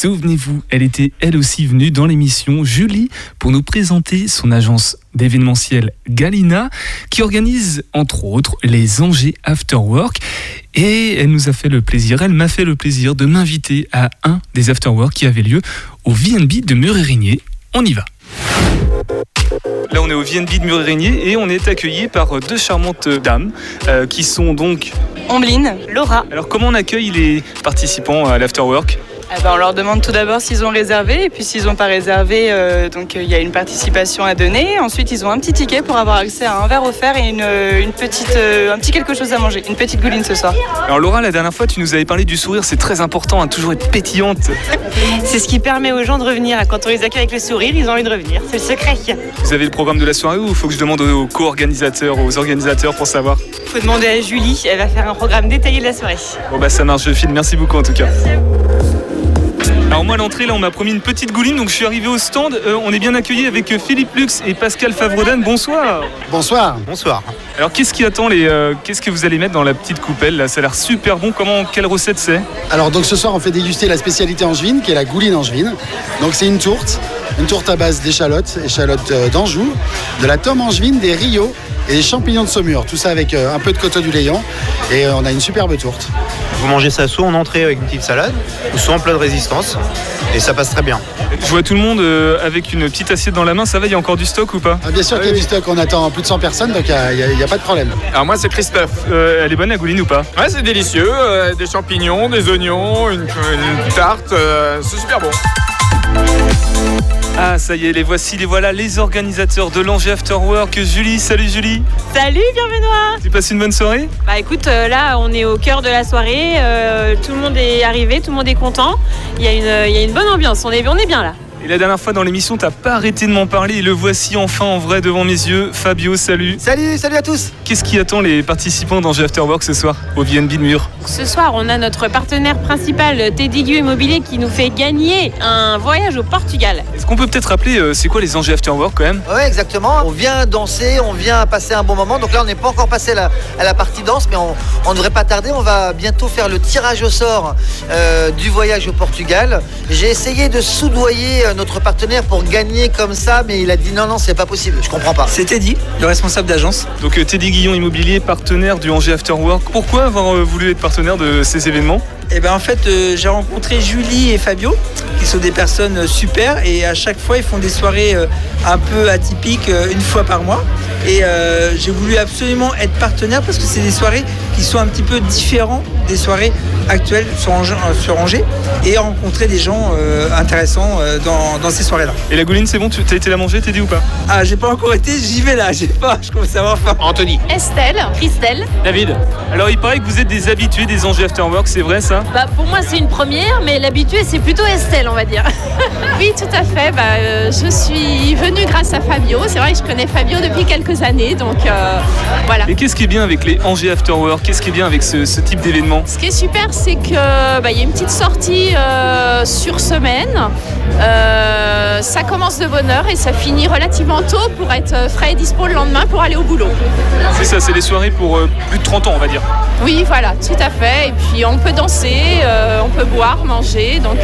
Souvenez-vous, elle était elle aussi venue dans l'émission Julie pour nous présenter son agence d'événementiel Galina qui organise entre autres les Angers After Work et elle nous a fait le plaisir, elle m'a fait le plaisir de m'inviter à un des After Work qui avait lieu au VNB de Murérigné. On y va. Là, on est au VNB de Murérigné et on est accueilli par deux charmantes dames euh, qui sont donc Ombline, Laura. Alors, comment on accueille les participants à l'Afterwork eh ben, on leur demande tout d'abord s'ils ont réservé et puis s'ils n'ont pas réservé, euh, donc il y a une participation à donner. Ensuite, ils ont un petit ticket pour avoir accès à un verre offert et une, une petite, euh, un petit quelque chose à manger, une petite gouline ce soir. Alors Laura, la dernière fois, tu nous avais parlé du sourire, c'est très important, hein, toujours être pétillante. c'est ce qui permet aux gens de revenir. Quand on les accueille avec le sourire, ils ont envie de revenir. C'est le secret. Vous avez le programme de la soirée ou il faut que je demande aux co-organisateurs, aux organisateurs pour savoir? Il faut demander à Julie, elle va faire un programme détaillé de la soirée. Bon bah ça marche, je file. Merci beaucoup en tout cas. Moi à l'entrée là on m'a promis une petite gouline donc je suis arrivé au stand. Euh, on est bien accueilli avec euh, Philippe Lux et Pascal Favredan. Bonsoir. Bonsoir. Bonsoir. Alors qu'est-ce qui attend les euh, qu'est-ce que vous allez mettre dans la petite coupelle là? Ça a l'air super bon. Comment quelle recette c'est? Alors donc ce soir on fait déguster la spécialité angevine qui est la gouline angevine. Donc c'est une tourte, une tourte à base d'échalotes, échalotes d'Anjou, de la tome angevine, des Rio et des champignons de Saumur. Tout ça avec un peu de coteau du Léon et on a une superbe tourte. Vous mangez ça soit en entrée avec une petite salade ou soit en plat de résistance et ça passe très bien. Je vois tout le monde euh, avec une petite assiette dans la main, ça va, il y a encore du stock ou pas ah, Bien sûr qu'il y a du stock, on attend plus de 100 personnes donc il n'y a, pas de problème. Alors moi c'est Christophe. Euh, elle est bonne la gouline ou pas Ouais c'est délicieux, euh, des champignons, des oignons, une, tarte, c'est super bon. Ah, ça y est, les voici, les voilà, les organisateurs de l'Angers After Work. Julie, salut Julie. Salut, bienvenue. Tu passes une bonne soirée? Bah écoute, euh, là, on est au cœur de la soirée. Euh, tout le monde est arrivé, tout le monde est content. Il y, a une, il y a une bonne ambiance, on est, on est bien là. Et la dernière fois dans l'émission, t'as pas arrêté de m'en parler et le voici enfin en vrai devant mes yeux. Fabio, salut. Salut, salut à tous. Qu'est-ce qui attend les participants d'Angers After Work ce soir au VNB de Mur? Ce soir, on a notre partenaire principal, Teddy Immobilier, qui nous fait gagner un voyage au Portugal. Est-ce qu'on peut peut-être rappeler euh, c'est quoi les Angers After Work quand même? Oui, exactement. On vient danser, on vient passer un bon moment. Donc là, on n'est pas encore passé à la, partie danse, mais on ne devrait pas tarder. On va bientôt faire le tirage au sort euh, du voyage au Portugal. J'ai essayé de soudoyer euh, notre partenaire pour gagner comme ça, mais il a dit non, non, c'est pas possible, je comprends pas. C'est Teddy, le responsable d'agence. Donc euh, Teddy Guillon Immobilier, partenaire du Angers After Work. Pourquoi avoir euh, voulu être partenaire de ces événements? Eh ben en fait, euh, j'ai rencontré Julie et Fabio, qui sont des personnes super, et à chaque fois, ils font des soirées un peu atypiques une fois par mois. Et j'ai voulu absolument être partenaire parce que c'est des soirées qui sont un petit peu différentes des soirées actuelles sur Angers, et rencontrer des gens intéressants dans, ces soirées-là. Et la gouline, c'est bon Tu as été la manger, t'es dit ou pas? Ah, j'ai pas encore été, j'y vais là, j'ai pas, je commence à avoir faim. Anthony. Estelle, Christelle. David. Alors, il paraît que vous êtes des habitués des Angers After Work, c'est vrai ça? Bah, pour moi, c'est une première, mais l'habitué, c'est plutôt Estelle, on va dire. oui, fait. Bah, euh, je suis venue grâce à Fabio. C'est vrai que je connais Fabio depuis quelques années, donc euh, voilà. Et qu'est-ce qui est bien avec les Angers After Work? Qu'est-ce qui est bien avec ce, type d'événement? Ce qui est super, c'est qu'il bah, y a une petite sortie euh, sur semaine. ça commence de bonne heure et ça finit relativement tôt pour être frais et dispo le lendemain pour aller au boulot. C'est ça, c'est des soirées pour plus de 30 ans, on va dire. Oui, voilà, tout à fait. Et puis on peut danser, on peut boire, manger, donc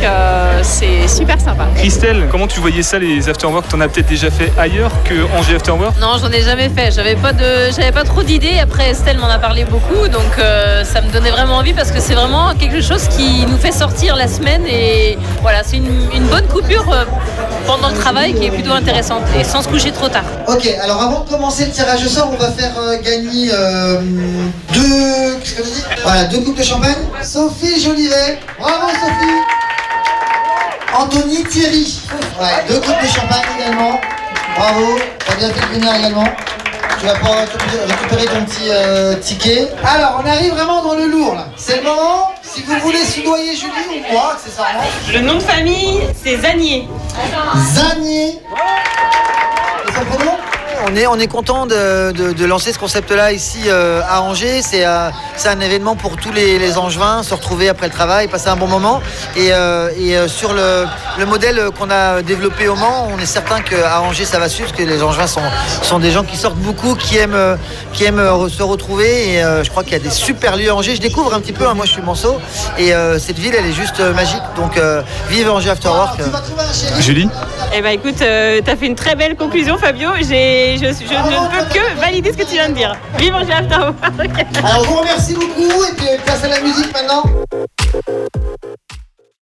c'est super sympa. Christelle, comment tu voyais ça les afterwork T'en as peut-être déjà fait ailleurs que Angers Afterwork Non, j'en ai jamais fait. J'avais pas de, j'avais pas trop d'idées. Après, Estelle m'en a parlé beaucoup, donc euh, ça me donnait vraiment envie parce que c'est vraiment quelque chose qui nous fait sortir la semaine et voilà, c'est une, bonne coupure euh, pendant le travail qui est plutôt intéressante et sans se coucher trop tard. Ok, alors avant de commencer le tirage au sort, on va faire euh, gagner deux, voilà, deux coupes de champagne. Sophie Jolivet, bravo Sophie. Anthony Thierry. Ouais, deux coupes de champagne également. Bravo, t'as bien fait de venir également. Tu vas pouvoir récupérer ton petit euh, ticket. Alors, on arrive vraiment dans le lourd là. C'est le moment. Si vous voulez soudoyer Julie ou moi, accessoirement. Le nom de famille, c'est Zanier. Zanier. Et son prénom? On est, on est content de, lancer ce concept-là ici euh, à Angers. C'est euh, c'est un événement pour tous les, les Angevins, se retrouver après le travail, passer un bon moment. Et, euh, sur le, le modèle qu'on a développé au Mans, on est certain qu'à Angers ça va suivre, parce que les Angevins sont, des gens qui sortent beaucoup, qui aiment, se retrouver. Et je crois qu'il y a des super lieux à Angers. Je découvre un petit peu, hein, moi je suis Manceau, et cette ville elle est juste magique. Donc vive Angers After Work. Julie? Eh ben écoute, euh, t'as fait une très belle conclusion Fabio. J'ai, je, je ne peux que valider ce que tu viens de dire. Vive Angers After Work. Alors, je vous remercie beaucoup et puis place à la musique maintenant.